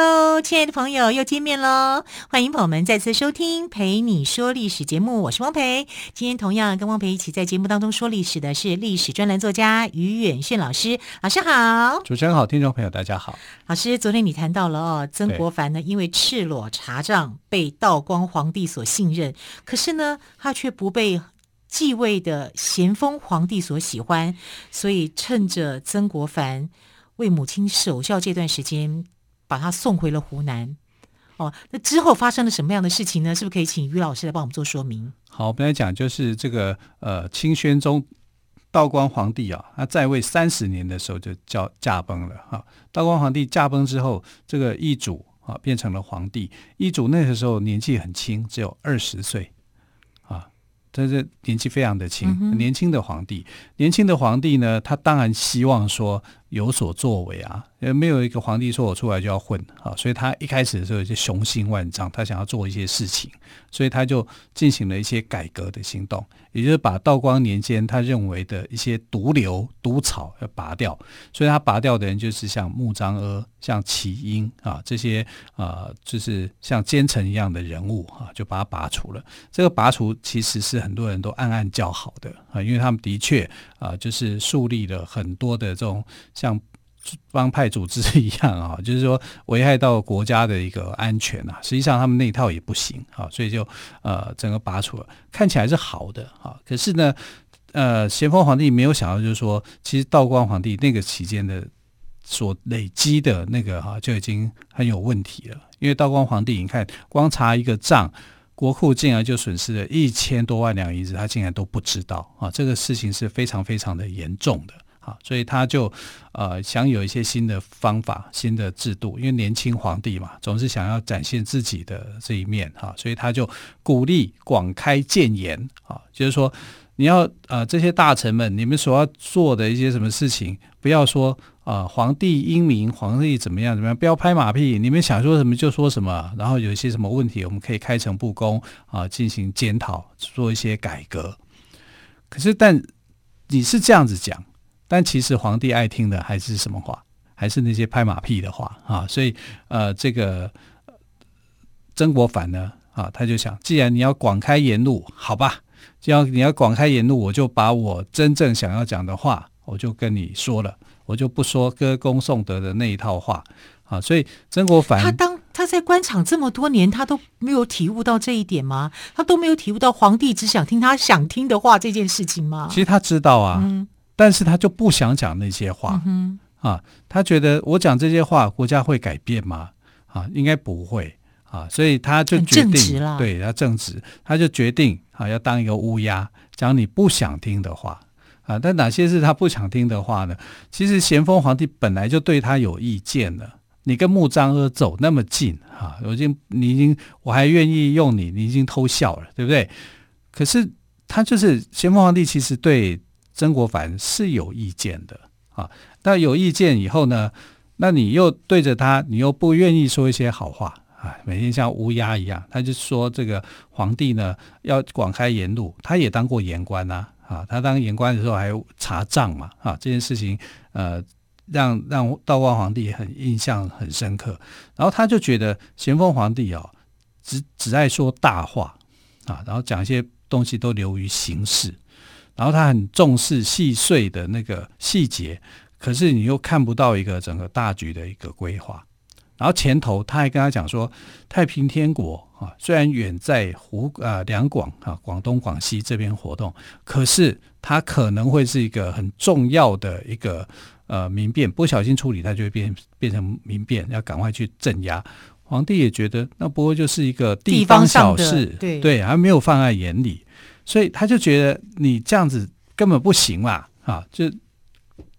Hello，亲爱的朋友，又见面喽！欢迎朋友们再次收听《陪你说历史》节目，我是汪培。今天同样跟汪培一起在节目当中说历史的是历史专栏作家于远炫老师，老师好！主持人好，听众朋友大家好。老师，昨天你谈到了哦，曾国藩呢，因为赤裸查账被道光皇帝所信任，可是呢，他却不被继位的咸丰皇帝所喜欢，所以趁着曾国藩为母亲守孝这段时间。把他送回了湖南，哦，那之后发生了什么样的事情呢？是不是可以请于老师来帮我们做说明？好，我们来讲，就是这个呃，清宣宗道光皇帝啊，他在位三十年的时候就叫驾崩了哈。道光皇帝驾崩之后，这个易主啊变成了皇帝。易主那个时候年纪很轻，只有二十岁啊，但是年纪非常的轻，嗯、年轻的皇帝，年轻的皇帝呢，他当然希望说。有所作为啊，也没有一个皇帝说我出来就要混啊，所以他一开始的时候就雄心万丈，他想要做一些事情，所以他就进行了一些改革的行动，也就是把道光年间他认为的一些毒瘤、毒草要拔掉，所以他拔掉的人就是像穆彰阿、像齐英啊这些啊，就是像奸臣一样的人物啊，就把他拔除了。这个拔除其实是很多人都暗暗叫好的啊，因为他们的确啊，就是树立了很多的这种。像帮派组织一样啊，就是说危害到国家的一个安全啊。实际上他们那一套也不行啊，所以就呃整个拔除了，看起来是好的啊。可是呢，呃，咸丰皇帝没有想到，就是说，其实道光皇帝那个期间的所累积的那个哈、就已经很有问题了。因为道光皇帝，你看光查一个账，国库竟然就损失了一千多万两银子，他竟然都不知道啊，这个事情是非常非常的严重的。所以他就呃想有一些新的方法、新的制度，因为年轻皇帝嘛，总是想要展现自己的这一面哈，所以他就鼓励广开谏言啊，就是说你要呃这些大臣们，你们所要做的一些什么事情，不要说啊、呃、皇帝英明，皇帝怎么样怎么样，不要拍马屁，你们想说什么就说什么，然后有一些什么问题，我们可以开诚布公啊进行检讨，做一些改革。可是但你是这样子讲。但其实皇帝爱听的还是什么话？还是那些拍马屁的话啊！所以呃，这个曾国藩呢啊，他就想，既然你要广开言路，好吧，既然你要广开言路，我就把我真正想要讲的话，我就跟你说了，我就不说歌功颂德的那一套话啊！所以曾国藩他当他在官场这么多年，他都没有体悟到这一点吗？他都没有体悟到皇帝只想听他想听的话这件事情吗？其实他知道啊。嗯但是他就不想讲那些话，嗯、啊，他觉得我讲这些话，国家会改变吗？啊，应该不会啊，所以他就决定，对，他正直，他就决定啊，要当一个乌鸦，讲你不想听的话啊。但哪些是他不想听的话呢？其实咸丰皇帝本来就对他有意见了，你跟穆彰阿走那么近啊，我已经，你已经，我还愿意用你，你已经偷笑了，对不对？可是他就是咸丰皇帝，其实对。曾国藩是有意见的啊，那有意见以后呢，那你又对着他，你又不愿意说一些好话啊，每天像乌鸦一样，他就说这个皇帝呢要广开言路，他也当过言官呐啊，他当言官的时候还查账嘛啊，这件事情呃让让道光皇帝很印象很深刻，然后他就觉得咸丰皇帝哦只只爱说大话啊，然后讲一些东西都流于形式。然后他很重视细碎的那个细节，可是你又看不到一个整个大局的一个规划。然后前头他还跟他讲说，太平天国啊，虽然远在湖啊两广啊广东广西这边活动，可是它可能会是一个很重要的一个呃民变，不小心处理它就会变变成民变，要赶快去镇压。皇帝也觉得那不过就是一个地方小事，对对，还没有放在眼里。所以他就觉得你这样子根本不行嘛，啊，就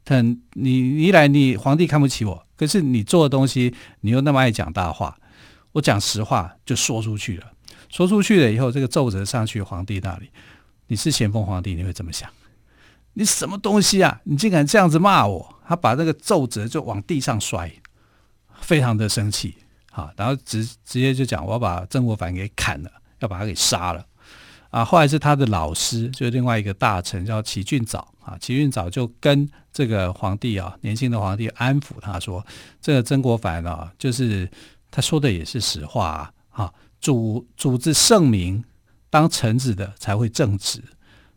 很你一来你皇帝看不起我，可是你做的东西你又那么爱讲大话，我讲实话就说出去了，说出去了以后，这个奏折上去皇帝那里，你是咸丰皇帝，你会怎么想？你什么东西啊？你竟敢这样子骂我！他把那个奏折就往地上摔，非常的生气啊，然后直直接就讲我要把曾国藩给砍了，要把他给杀了啊！后来是他的老师，就是另外一个大臣叫齐俊藻啊，齐俊藻就跟这个皇帝啊，年轻的皇帝安抚他说：“这个曾国藩啊，就是他说的也是实话啊，啊，主主子圣明，当臣子的才会正直，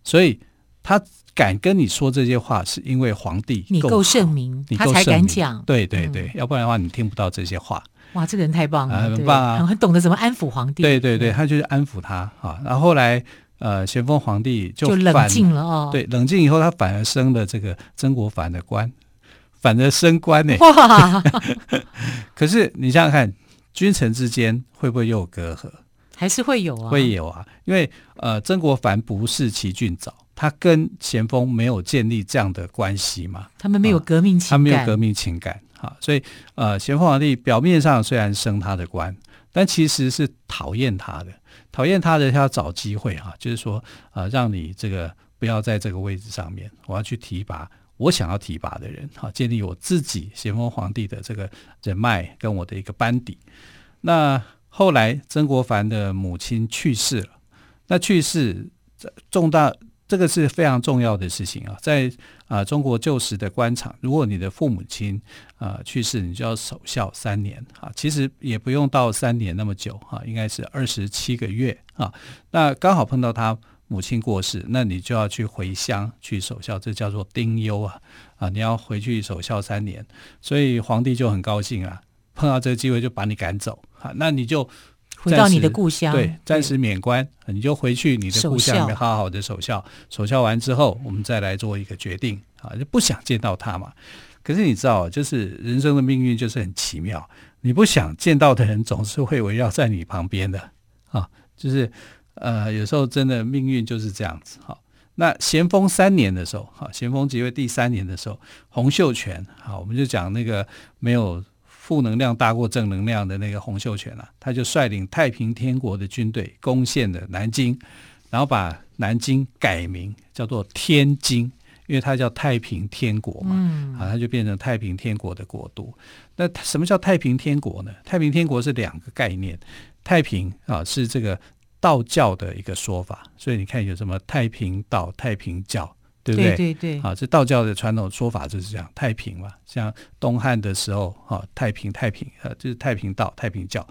所以他。”敢跟你说这些话，是因为皇帝你够圣明，他才敢讲。对对对，嗯、要不然的话，你听不到这些话。哇，这个人太棒了，很棒啊，很懂得怎么安抚皇帝。对对对，他就是安抚他啊。然后后来，呃，咸丰皇帝就，就冷静了哦。对，冷静以后，他反而升了这个曾国藩的官，反而升官呢。哇！可是你想想看，君臣之间会不会又有隔阂？还是会有啊，会有啊，因为呃，曾国藩不是齐俊藻。他跟咸丰没有建立这样的关系嘛？他们没有革命情感，他没有革命情感，啊，所以呃，咸丰皇帝表面上虽然升他的官，但其实是讨厌他的，讨厌他的他要找机会哈，就是说呃，让你这个不要在这个位置上面，我要去提拔我想要提拔的人，哈，建立我自己咸丰皇帝的这个人脉跟我的一个班底。那后来曾国藩的母亲去世了，那去世重大。这个是非常重要的事情啊，在啊、中国旧时的官场，如果你的父母亲啊、去世，你就要守孝三年啊。其实也不用到三年那么久哈、应该是二十七个月啊。那刚好碰到他母亲过世，那你就要去回乡去守孝，这叫做丁忧啊啊！你要回去守孝三年，所以皇帝就很高兴啊，碰到这个机会就把你赶走啊，那你就。回到你的故乡，对，暂时免官，你就回去你的故乡里面好好的守孝。守孝完之后，我们再来做一个决定啊，就不想见到他嘛。可是你知道，就是人生的命运就是很奇妙，你不想见到的人总是会围绕在你旁边的啊。就是呃，有时候真的命运就是这样子哈。那咸丰三年的时候，哈，咸丰即位第三年的时候，洪秀全，好，我们就讲那个没有。负能量大过正能量的那个洪秀全啊，他就率领太平天国的军队攻陷了南京，然后把南京改名叫做天津，因为它叫太平天国嘛，嗯、啊，他就变成太平天国的国都。那什么叫太平天国呢？太平天国是两个概念，太平啊是这个道教的一个说法，所以你看有什么太平道、太平教。对不对？对对对，啊，这道教的传统说法就是这样，太平嘛。像东汉的时候，啊，太平太平，呃，就是太平道、太平教。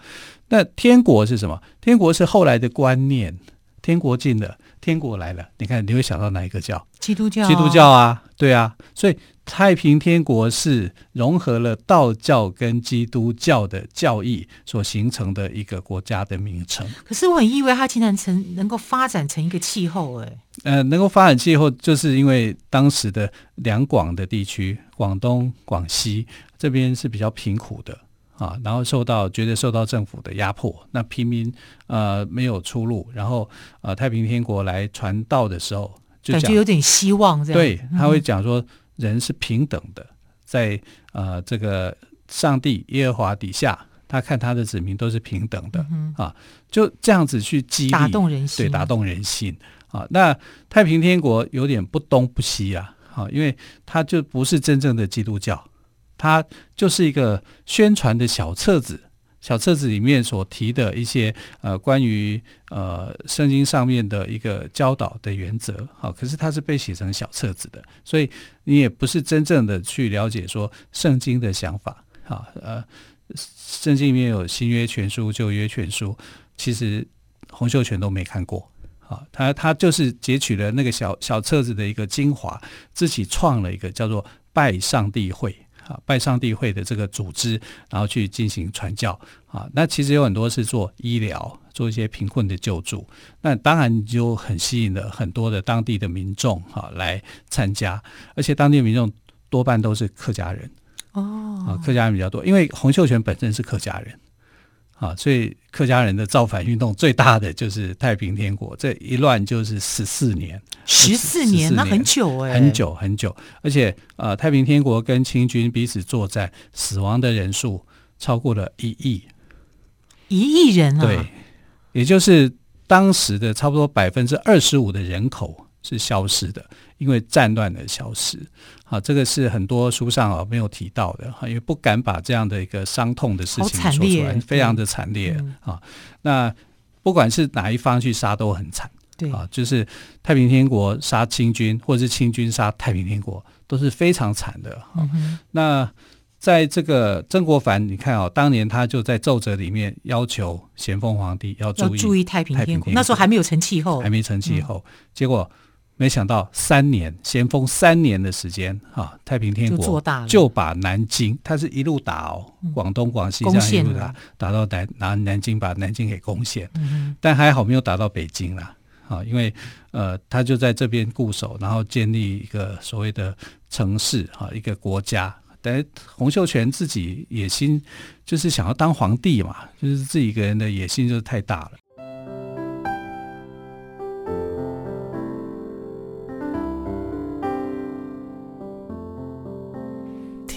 那天国是什么？天国是后来的观念，天国近了，天国来了。你看，你会想到哪一个教？基督教。基督教啊，对啊，所以。太平天国是融合了道教跟基督教的教义所形成的一个国家的名称。可是我很意外，它竟然成能够发展成一个气候，哎，呃，能够发展气候，就是因为当时的两广的地区，广东、广西这边是比较贫苦的啊，然后受到觉得受到政府的压迫，那平民呃没有出路，然后呃太平天国来传道的时候，就感觉有点希望这样，对，他会讲说。人是平等的，在呃这个上帝耶和华底下，他看他的子民都是平等的、嗯、啊，就这样子去激励打动人心，对，打动人心啊。那太平天国有点不东不西啊，啊，因为他就不是真正的基督教，它就是一个宣传的小册子。小册子里面所提的一些呃关于呃圣经上面的一个教导的原则，好，可是它是被写成小册子的，所以你也不是真正的去了解说圣经的想法，好，呃，圣经里面有新约全书、旧约全书，其实洪秀全都没看过，好，他他就是截取了那个小小册子的一个精华，自己创了一个叫做拜上帝会。啊，拜上帝会的这个组织，然后去进行传教啊。那其实有很多是做医疗，做一些贫困的救助。那当然就很吸引了很多的当地的民众哈、啊、来参加，而且当地的民众多半都是客家人哦，啊，客家人比较多，因为洪秀全本身是客家人。啊，所以客家人的造反运动最大的就是太平天国，这一乱就是十四年，十四年，那很久哎，很久很久，而且呃，太平天国跟清军彼此作战，死亡的人数超过了一亿，一亿人啊，对，也就是当时的差不多百分之二十五的人口是消失的，因为战乱的消失。好，这个是很多书上啊没有提到的哈，因为不敢把这样的一个伤痛的事情说出来，非常的惨烈啊。那不管是哪一方去杀都很惨，对啊，就是太平天国杀清军，或者是清军杀太平天国，都是非常惨的。嗯哼，那。在这个曾国藩，你看哦，当年他就在奏折里面要求咸丰皇帝要注意要注意太平天国，那时候还没有成气候，还没成气候，嗯、结果没想到三年咸丰三年的时间啊，太平天国就把南京，他是一路打哦，广东广西这样一路打，打到南拿南京，把南京给攻陷，嗯、但还好没有打到北京啦，啊，因为呃，他就在这边固守，然后建立一个所谓的城市啊，一个国家。但洪秀全自己野心就是想要当皇帝嘛，就是自己一个人的野心就是太大了。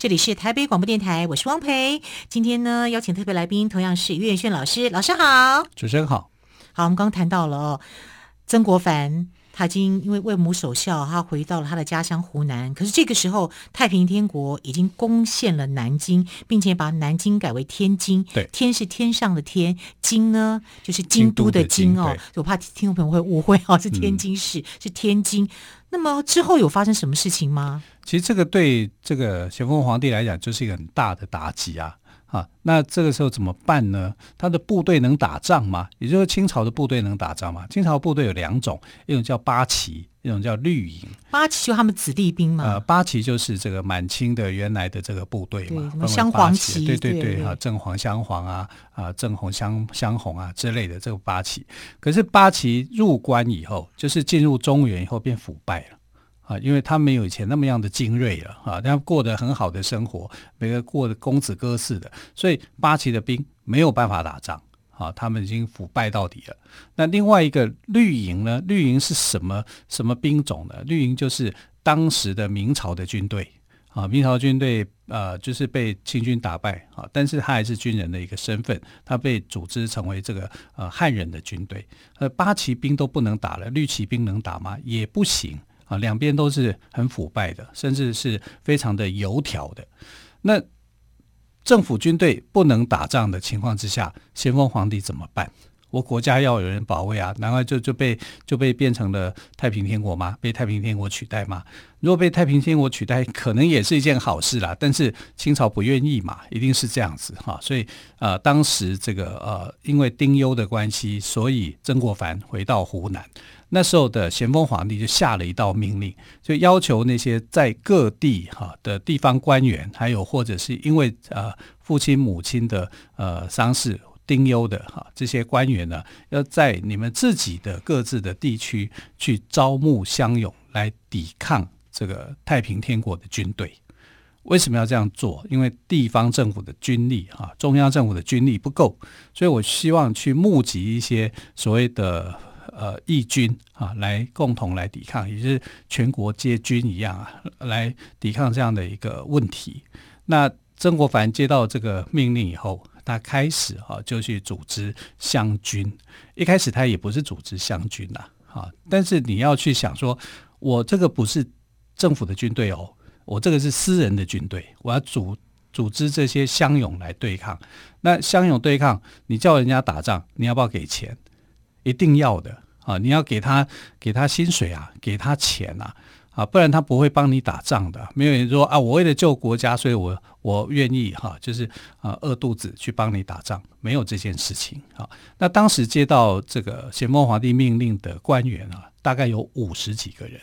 这里是台北广播电台，我是汪培。今天呢，邀请特别来宾，同样是于远炫老师。老师好，主持人好。好，我们刚刚谈到了哦，曾国藩他已经因为为母守孝，他回到了他的家乡湖南。可是这个时候，太平天国已经攻陷了南京，并且把南京改为天津。对，天是天上的天，京呢就是京都的京哦。京我怕听众朋友会误会哦，是天津市，嗯、是天京。那么之后有发生什么事情吗？其实这个对这个咸丰皇帝来讲就是一个很大的打击啊！啊，那这个时候怎么办呢？他的部队能打仗吗？也就是清朝的部队能打仗吗？清朝部队有两种，一种叫八旗，一种叫绿营。八旗就他们子弟兵嘛。呃，八旗就是这个满清的原来的这个部队嘛，什么镶黄旗，对对对，啊，正黄、镶黄啊，啊，正红、镶镶红啊之类的这个八旗。可是八旗入关以后，就是进入中原以后变腐败了。啊，因为他没有以前那么样的精锐了啊，他过得很好的生活，每个过得公子哥似的，所以八旗的兵没有办法打仗啊，他们已经腐败到底了。那另外一个绿营呢？绿营是什么什么兵种呢？绿营就是当时的明朝的军队啊，明朝军队呃就是被清军打败啊，但是他还是军人的一个身份，他被组织成为这个呃汉人的军队。呃，八旗兵都不能打了，绿旗兵能打吗？也不行。啊，两边都是很腐败的，甚至是非常的油条的。那政府军队不能打仗的情况之下，咸丰皇帝怎么办？我国家要有人保卫啊，难道就就被就被变成了太平天国吗？被太平天国取代吗？如果被太平天国取代，可能也是一件好事啦。但是清朝不愿意嘛，一定是这样子哈。所以呃，当时这个呃，因为丁忧的关系，所以曾国藩回到湖南。那时候的咸丰皇帝就下了一道命令，就要求那些在各地哈的地方官员，还有或者是因为呃父亲母亲的呃丧事丁忧的哈这些官员呢，要在你们自己的各自的地区去招募乡勇来抵抗这个太平天国的军队。为什么要这样做？因为地方政府的军力哈，中央政府的军力不够，所以我希望去募集一些所谓的。呃，义军啊，来共同来抵抗，也就是全国皆军一样啊，来抵抗这样的一个问题。那曾国藩接到这个命令以后，他开始哈就去组织湘军。一开始他也不是组织湘军呐，啊，但是你要去想说，我这个不是政府的军队哦，我这个是私人的军队，我要组组织这些乡勇来对抗。那乡勇对抗，你叫人家打仗，你要不要给钱？一定要的。啊，你要给他给他薪水啊，给他钱啊，啊，不然他不会帮你打仗的。没有人说啊，我为了救国家，所以我我愿意哈，就是啊饿肚子去帮你打仗，没有这件事情啊。那当时接到这个咸丰皇帝命令的官员啊，大概有五十几个人，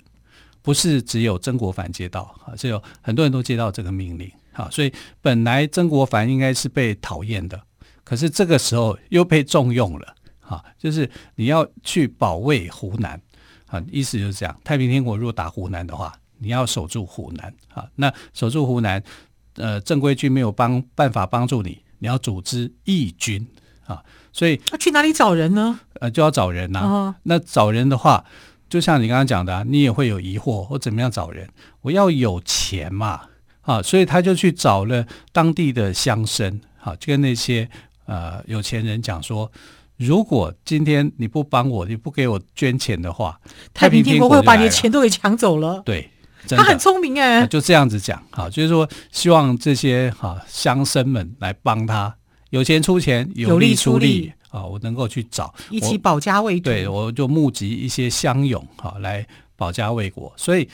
不是只有曾国藩接到啊，是有很多人都接到这个命令啊。所以本来曾国藩应该是被讨厌的，可是这个时候又被重用了啊，就是你要去保卫湖南。啊，意思就是这样。太平天国如果打湖南的话，你要守住湖南啊。那守住湖南，呃，正规军没有帮办法帮助你，你要组织义军啊。所以，那去哪里找人呢？呃，就要找人呐、啊。哦、那找人的话，就像你刚刚讲的、啊，你也会有疑惑，我怎么样找人？我要有钱嘛啊。所以他就去找了当地的乡绅，啊，就跟那些呃有钱人讲说。如果今天你不帮我，你不给我捐钱的话，太平天国会把你的钱都给抢走了。对，他很聪明哎，就这样子讲，好，就是说希望这些哈乡绅们来帮他，有钱出钱，有力出力啊，我能够去找一起保家卫国。对，我就募集一些乡勇哈来保家卫国，所以。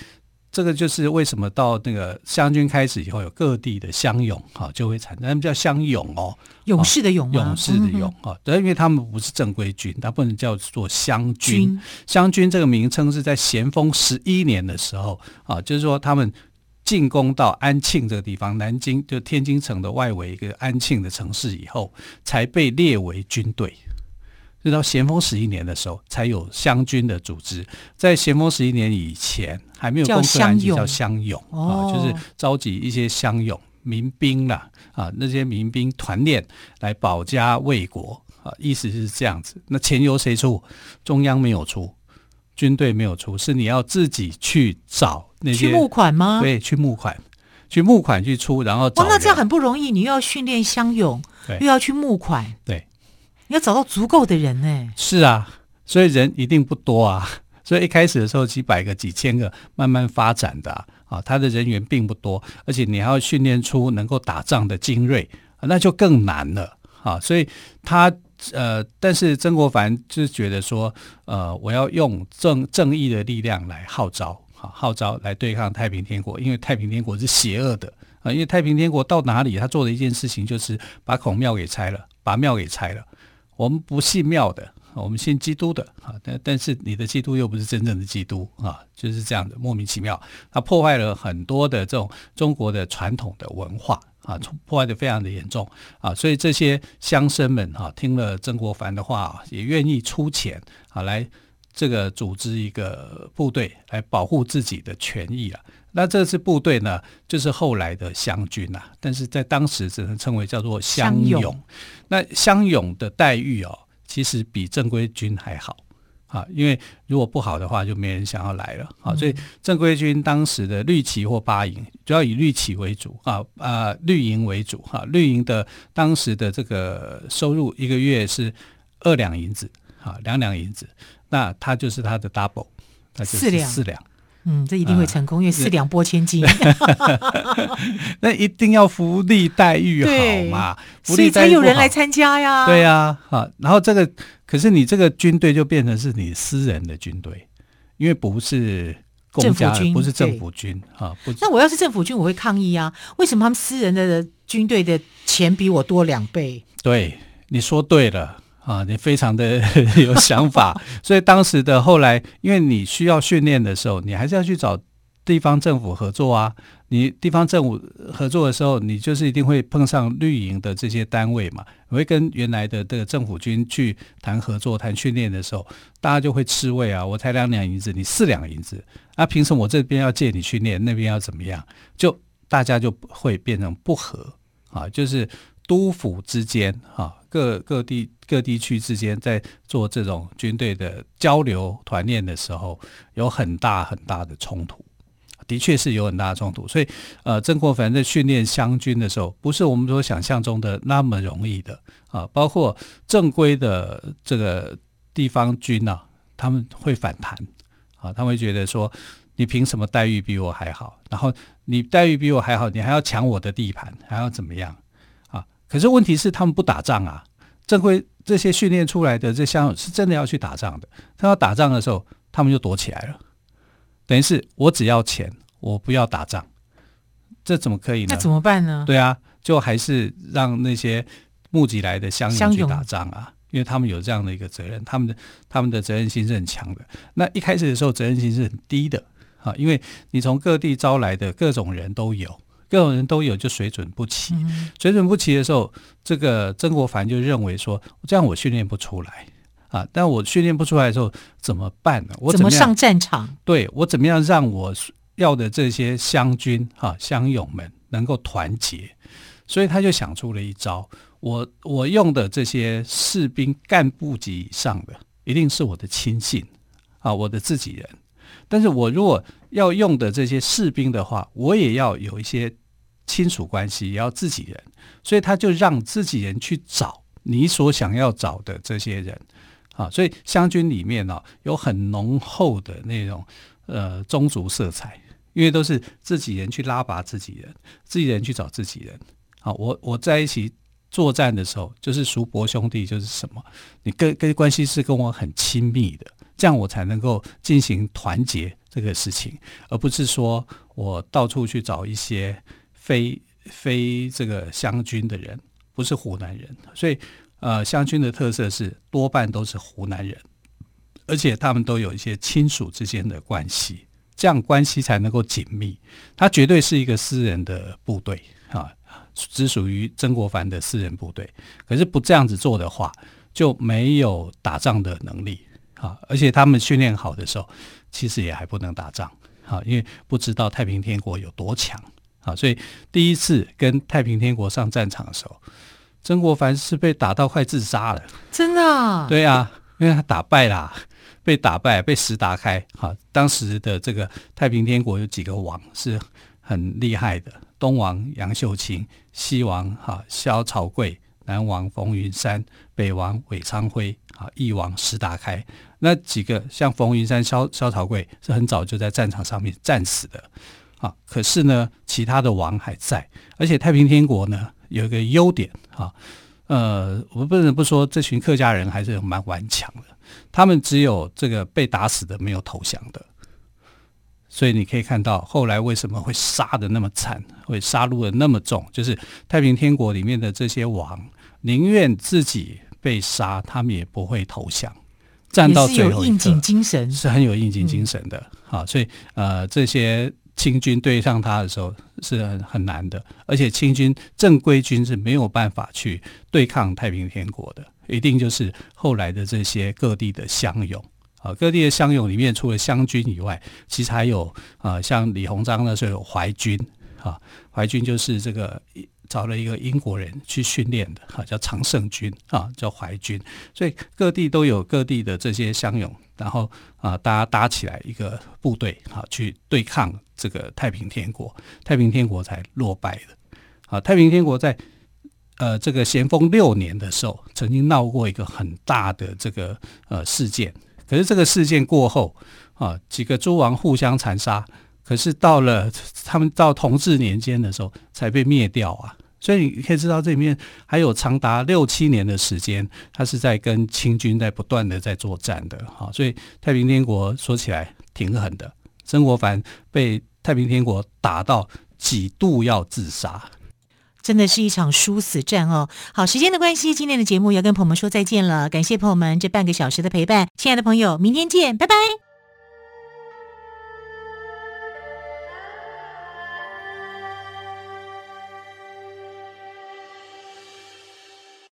这个就是为什么到那个湘军开始以后，有各地的乡勇哈，就会产生，他们叫乡勇哦，勇士的勇，勇士的勇啊。对，因为他们不是正规军，他不能叫做湘军。湘军这个名称是在咸丰十一年的时候啊，就是说他们进攻到安庆这个地方，南京就天津城的外围一个安庆的城市以后，才被列为军队。就到咸丰十一年的时候，才有湘军的组织。在咸丰十一年以前，还没有公开叫乡勇啊，就是召集一些乡勇民兵啦啊，那些民兵团练来保家卫国啊，意思是这样子。那钱由谁出？中央没有出，军队没有出，是你要自己去找那些去募款吗？对，去募款，去募款去出，然后找。哦，那这样很不容易，你又要训练乡勇，对又要去募款，对。你要找到足够的人呢？是啊，所以人一定不多啊。所以一开始的时候，几百个、几千个，慢慢发展的啊，他的人员并不多，而且你还要训练出能够打仗的精锐，那就更难了啊。所以他呃，但是曾国藩就觉得说，呃，我要用正正义的力量来号召，啊，号召来对抗太平天国，因为太平天国是邪恶的啊。因为太平天国到哪里，他做的一件事情就是把孔庙给拆了，把庙给拆了。我们不信庙的，我们信基督的啊！但但是你的基督又不是真正的基督啊，就是这样的莫名其妙。他破坏了很多的这种中国的传统的文化啊，破坏的非常的严重啊！所以这些乡绅们哈，听了曾国藩的话，也愿意出钱啊，来这个组织一个部队来保护自己的权益了。那这支部队呢，就是后来的湘军呐，但是在当时只能称为叫做湘勇。勇那湘勇的待遇哦，其实比正规军还好啊，因为如果不好的话，就没人想要来了啊。所以正规军当时的绿旗或八营，主要以绿旗为主啊啊，绿营为主哈。绿营的当时的这个收入一个月是二两银子啊，两两银子，那他就是他的 double，那就是四两。嗯，这一定会成功，啊、因为四两拨千斤。那一定要福利待遇好嘛，福利待遇所以才有人来参加呀。对呀，啊，然后这个可是你这个军队就变成是你私人的军队，因为不是政府军，不是政府军啊。不，那我要是政府军，我会抗议啊！为什么他们私人的军队的钱比我多两倍？对，你说对了。啊，你非常的 有想法，所以当时的后来，因为你需要训练的时候，你还是要去找地方政府合作啊。你地方政府合作的时候，你就是一定会碰上绿营的这些单位嘛，你会跟原来的这个政府军去谈合作、谈训练的时候，大家就会吃味啊。我才两两银子，你四两银子，那、啊、凭什么我这边要借你训练，那边要怎么样？就大家就会变成不和啊，就是。督府之间，哈，各各地各地区之间，在做这种军队的交流团练的时候，有很大很大的冲突，的确是有很大的冲突。所以，呃，曾国藩在训练湘军的时候，不是我们所想象中的那么容易的啊。包括正规的这个地方军啊，他们会反弹啊，他会觉得说，你凭什么待遇比我还好？然后你待遇比我还好，你还要抢我的地盘，还要怎么样？可是问题是，他们不打仗啊。正规这些训练出来的这乡勇是真的要去打仗的。他要打仗的时候，他们就躲起来了。等于是我只要钱，我不要打仗，这怎么可以呢？那怎么办呢？对啊，就还是让那些募集来的乡勇去打仗啊，因为他们有这样的一个责任，他们的他们的责任心是很强的。那一开始的时候，责任心是很低的啊，因为你从各地招来的各种人都有。各种人都有，就水准不齐。水准不齐的时候，这个曾国藩就认为说，这样我训练不出来啊。但我训练不出来的时候怎么办呢？我怎么，上战场？对，我怎么样让我要的这些湘军哈乡勇们能够团结？所以他就想出了一招：我我用的这些士兵干部级以上的，一定是我的亲信啊，我的自己人。但是我如果要用的这些士兵的话，我也要有一些。亲属关系也要自己人，所以他就让自己人去找你所想要找的这些人，啊，所以湘军里面呢、有很浓厚的那种呃宗族色彩，因为都是自己人去拉拔自己人，自己人去找自己人。好，我我在一起作战的时候，就是叔伯兄弟，就是什么，你跟跟关系是跟我很亲密的，这样我才能够进行团结这个事情，而不是说我到处去找一些。非非这个湘军的人，不是湖南人，所以呃，湘军的特色是多半都是湖南人，而且他们都有一些亲属之间的关系，这样关系才能够紧密。他绝对是一个私人的部队啊，只属于曾国藩的私人部队。可是不这样子做的话，就没有打仗的能力啊。而且他们训练好的时候，其实也还不能打仗啊，因为不知道太平天国有多强。啊，所以第一次跟太平天国上战场的时候，曾国藩是被打到快自杀了。真的啊？对啊，因为他打败了，被打败，被石达开。哈，当时的这个太平天国有几个王是很厉害的：东王杨秀清，西王哈萧朝贵，南王冯云山，北王韦昌辉，啊，翼王石达开。那几个像冯云山、萧萧朝贵是很早就在战场上面战死的。啊，可是呢，其他的王还在，而且太平天国呢有一个优点啊，呃，我不能不说这群客家人还是蛮顽强的，他们只有这个被打死的，没有投降的，所以你可以看到后来为什么会杀的那么惨，会杀戮的那么重，就是太平天国里面的这些王宁愿自己被杀，他们也不会投降，战到最后应景精神是很有应景精神的，好、嗯。啊，所以呃这些。清军对上他的时候是很很难的，而且清军正规军是没有办法去对抗太平天国的，一定就是后来的这些各地的乡勇啊，各地的乡勇里面除了湘军以外，其实还有啊，像李鸿章那时候有淮军啊，淮军就是这个找了一个英国人去训练的啊，叫常胜军啊，叫淮军，所以各地都有各地的这些乡勇。然后啊，大家搭起来一个部队啊，去对抗这个太平天国，太平天国才落败的。啊，太平天国在呃这个咸丰六年的时候，曾经闹过一个很大的这个呃事件。可是这个事件过后啊，几个诸王互相残杀，可是到了他们到同治年间的时候，才被灭掉啊。所以你可以知道，这里面还有长达六七年的时间，他是在跟清军在不断的在作战的。哈，所以太平天国说起来挺狠的，曾国藩被太平天国打到几度要自杀，真的是一场殊死战哦。好，时间的关系，今天的节目要跟朋友们说再见了，感谢朋友们这半个小时的陪伴，亲爱的朋友，明天见，拜拜。